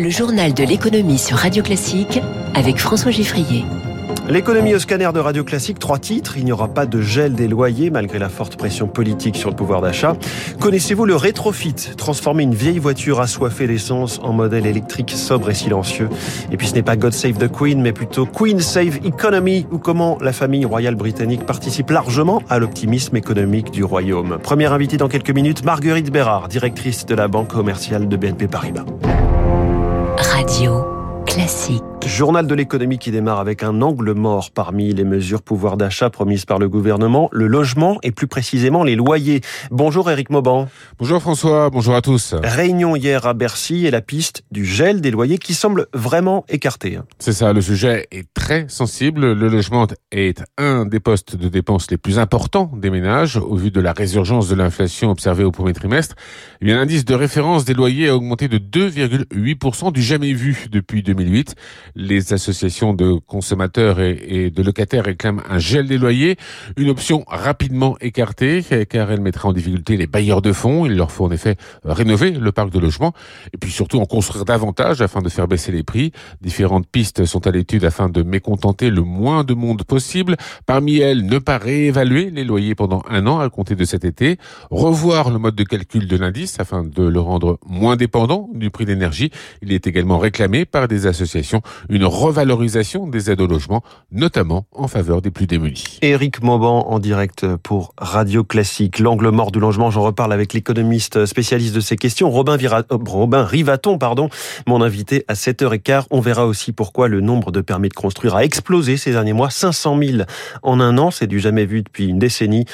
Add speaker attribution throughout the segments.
Speaker 1: Le journal de l'économie sur Radio Classique avec François Giffrier.
Speaker 2: L'économie au scanner de Radio Classique, trois titres. Il n'y aura pas de gel des loyers malgré la forte pression politique sur le pouvoir d'achat. Connaissez-vous le rétrofit? Transformer une vieille voiture assoiffée d'essence en modèle électrique sobre et silencieux. Et puis ce n'est pas God Save the Queen, mais plutôt Queen Save Economy ou comment la famille royale britannique participe largement à l'optimisme économique du royaume. Première invitée dans quelques minutes, Marguerite Bérard, directrice de la banque commerciale de BNP Paribas.
Speaker 1: Radio classique.
Speaker 2: Journal de l'économie qui démarre avec un angle mort parmi les mesures pouvoir d'achat promises par le gouvernement, le logement et plus précisément les loyers. Bonjour Eric Mauban.
Speaker 3: Bonjour François, bonjour à tous.
Speaker 2: Réunion hier à Bercy et la piste du gel des loyers qui semble vraiment écartée.
Speaker 3: C'est ça, le sujet est très sensible. Le logement est un des postes de dépenses les plus importants des ménages au vu de la résurgence de l'inflation observée au premier trimestre. Eh bien, l'indice de référence des loyers a augmenté de 2,8% du jamais vu depuis 2008 les associations de consommateurs et, de locataires réclament un gel des loyers, une option rapidement écartée car elle mettra en difficulté les bailleurs de fonds. Il leur faut en effet rénover le parc de logement et puis surtout en construire davantage afin de faire baisser les prix. Différentes pistes sont à l'étude afin de mécontenter le moins de monde possible. Parmi elles, ne pas réévaluer les loyers pendant un an à compter de cet été, revoir le mode de calcul de l'indice afin de le rendre moins dépendant du prix d'énergie. Il est également réclamé par des associations une revalorisation des aides au logement, notamment en faveur des plus démunis.
Speaker 2: Éric Mauban en direct pour Radio Classique. L'angle mort du logement, j'en reparle avec l'économiste spécialiste de ces questions, Robin. Euh, Rivaton, pardon, mon invité à 7h15. On verra aussi pourquoi le nombre de permis de construire a explosé ces derniers mois. 500 000 en un an, c'est du jamais vu depuis une décennie.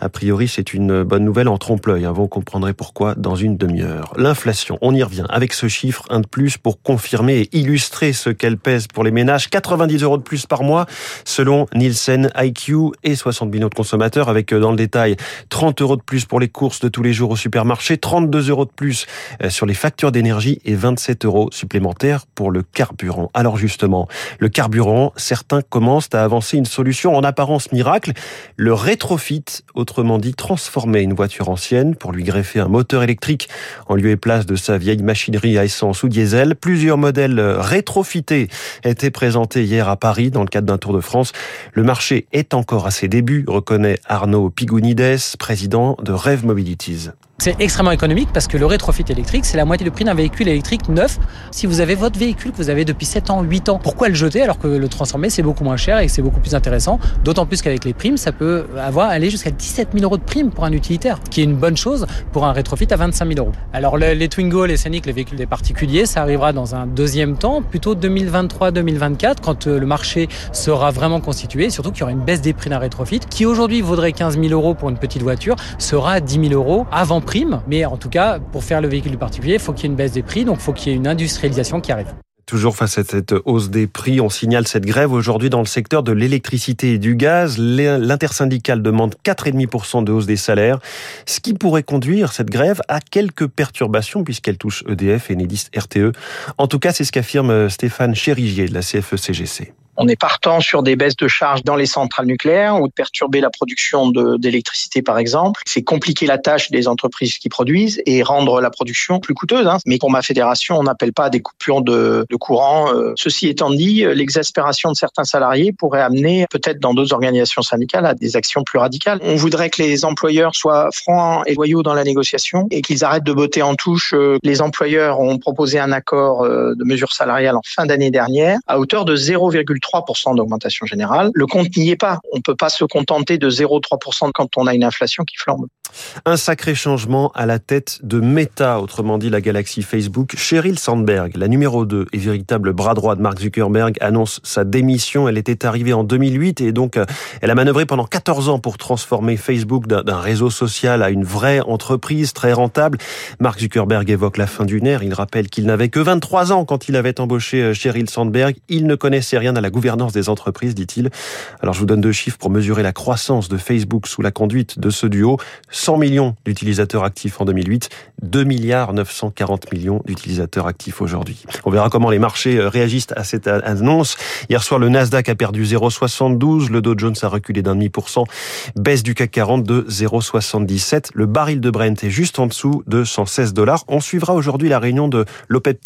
Speaker 2: A priori, c'est une bonne nouvelle en trompe-l'œil. Hein. Vous comprendrez pourquoi dans une demi-heure. L'inflation, on y revient avec ce chiffre, un de plus pour confirmer et illustrer ce qu'elle pèse pour les ménages, 90 euros de plus par mois selon Nielsen IQ et 60 000 autres consommateurs avec euh, dans le détail 30 euros de plus pour les courses de tous les jours au supermarché, 32 euros de plus euh, sur les factures d'énergie et 27 euros supplémentaires pour le carburant. Alors justement, le carburant, certains commencent à avancer une solution en apparence miracle, le rétrofit, autrement dit transformer une voiture ancienne pour lui greffer un moteur électrique en lieu et place de sa vieille machinerie à essence ou diesel. Plusieurs modèles rétrofités été présenté hier à Paris dans le cadre d'un tour de France. Le marché est encore à ses débuts, reconnaît Arnaud Pigounides, président de Rev Mobilities.
Speaker 4: C'est extrêmement économique parce que le rétrofit électrique, c'est la moitié du prix d'un véhicule électrique neuf. Si vous avez votre véhicule que vous avez depuis 7 ans, 8 ans, pourquoi le jeter alors que le transformer, c'est beaucoup moins cher et c'est beaucoup plus intéressant? D'autant plus qu'avec les primes, ça peut avoir aller jusqu'à 17 000 euros de primes pour un utilitaire, qui est une bonne chose pour un rétrofit à 25 000 euros. Alors les Twingo, les Scénic, les véhicules des particuliers, ça arrivera dans un deuxième temps, plutôt 2023-2024, quand euh, le marché sera vraiment constitué, surtout qu'il y aura une baisse des prix d'un rétrofit, qui aujourd'hui vaudrait 15 000 euros pour une petite voiture, sera à 10 000 euros avant Mais en tout cas, pour faire le véhicule du particulier, il faut qu'il y ait une baisse des prix, donc il faut qu'il y ait une industrialisation qui arrive.
Speaker 2: Toujours face à cette hausse des prix, on signale cette grève aujourd'hui dans le secteur de l'électricité et du gaz. L'intersyndicale demande 4,5% de hausse des salaires, ce qui pourrait conduire cette grève à quelques perturbations puisqu'elle touche EDF et Enedis RTE. En tout cas, c'est ce qu'affirme Stéphane Chérigier de la CFE-CGC.
Speaker 5: On est partant sur des baisses de charges dans les centrales nucléaires ou de perturber la production d'électricité, par exemple. C'est compliquer la tâche des entreprises qui produisent et rendre la production plus coûteuse. Hein. Mais pour ma fédération, on n'appelle pas à des coupures de, courant. Euh. Ceci étant dit, l'exaspération de certains salariés pourrait amener peut-être dans d'autres organisations syndicales à des actions plus radicales. On voudrait que les employeurs soient francs et loyaux dans la négociation et qu'ils arrêtent de botter en touche. Euh. Les employeurs ont proposé un accord euh, de mesures salariales en fin d'année dernière à hauteur de 0,3 3% d'augmentation générale. Le compte n'y est pas. On ne peut pas se contenter de 0,3% quand on a une inflation qui flambe.
Speaker 2: Un sacré changement à la tête de Meta, autrement dit la galaxie Facebook. Sheryl Sandberg, la numéro 2 et véritable bras droit de Mark Zuckerberg, annonce sa démission. Elle était arrivée en 2008 et donc euh, elle a manœuvré pendant 14 ans pour transformer Facebook d'un réseau social à une vraie entreprise très rentable. Mark Zuckerberg évoque la fin d'une ère. Il rappelle qu'il n'avait que 23 ans quand il avait embauché euh, Sheryl Sandberg. Il ne connaissait rien à la gouvernance des entreprises, dit-il. Alors je vous donne deux chiffres pour mesurer la croissance de Facebook sous la conduite de ce duo. 100 millions d'utilisateurs actifs en 2008, 2 milliards 940 millions d'utilisateurs actifs aujourd'hui. On verra comment les marchés euh, réagissent à cette annonce. Hier soir, le Nasdaq a perdu 0,72, le Dow Jones a reculé d'un demi pour cent, baisse du CAC 40 de 0,77. Le baril de Brent est juste en dessous de 116 dollars. On suivra aujourd'hui la réunion de l'OPEP+,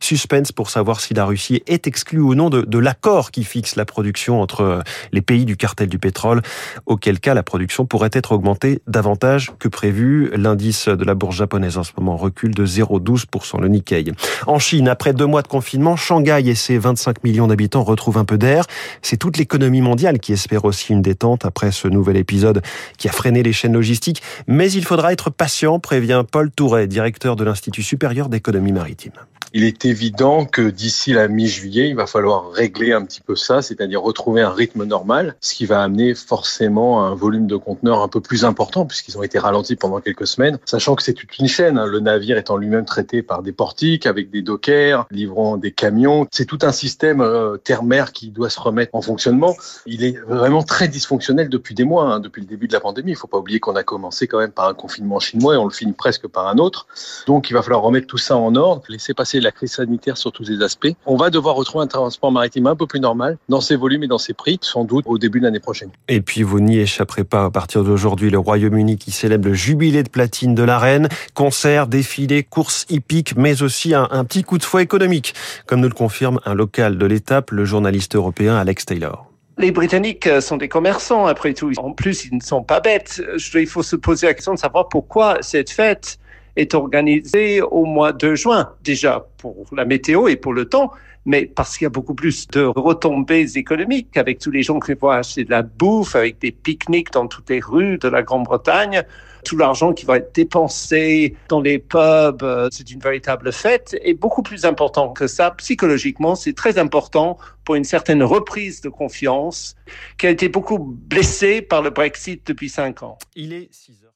Speaker 2: suspense pour savoir si la Russie est exclue ou non de, de l'accord qui fixe la production entre euh, les pays du cartel du pétrole, auquel cas la production pourrait être augmentée davantage que prévu. L'indice de la bourse japonaise en ce moment recule de 0,12%, le Nikkei. En Chine, après deux mois de confinement, Shanghai et ses 25 millions d'habitants retrouvent un peu d'air. C'est toute l'économie mondiale qui espère aussi une détente après ce nouvel épisode qui a freiné les chaînes logistiques. Mais il faudra être patient, prévient Paul Touret, directeur de l'Institut supérieur d'économie maritime
Speaker 6: il est évident que d'ici la mi-juillet, il va falloir régler un petit peu ça, c'est-à-dire retrouver un rythme normal, ce qui va amener forcément un volume de conteneurs un peu plus important puisqu'ils ont été ralentis pendant quelques semaines, sachant que c'est toute une chaîne, hein. le navire étant lui-même traité par des portiques avec des dockers, livrant des camions. C'est tout un système euh, terre-mer qui doit se remettre en fonctionnement. Il est vraiment très dysfonctionnel depuis des mois, hein, depuis le début de la pandémie. Il faut pas oublier qu'on a commencé quand même par un confinement chinois et on le finit presque par un autre. Donc il va falloir remettre tout ça en ordre, laisser passer la crise sanitaire sur tous ces aspects. On va devoir retrouver un transport maritime un peu plus normal dans ses volumes et dans ses prix, sans doute au début de l'année prochaine.
Speaker 2: Et puis vous n'y échapperez pas à partir d'aujourd'hui, le Royaume-Uni qui célèbre le jubilé de platine de la reine, concerts, défilés, courses hippiques, mais aussi un, un petit coup de fouet économique, comme nous le confirme un local de l'étape, le journaliste européen Alex Taylor.
Speaker 7: Les Britanniques sont des commerçants, après tout. En plus, ils ne sont pas bêtes. Il faut se poser la question de savoir pourquoi cette fête est organisé au mois de juin, déjà pour la météo et pour le temps, mais parce qu'il y a beaucoup plus de retombées économiques avec tous les gens qui vont acheter de la bouffe, avec des pique-niques dans toutes les rues de la Grande-Bretagne, tout l'argent qui va être dépensé dans les pubs, euh, c'est une véritable fête. Et beaucoup plus important que ça, psychologiquement, c'est très important pour une certaine reprise de confiance qui a été beaucoup blessée par le Brexit depuis cinq ans.
Speaker 2: Il est 6 heures.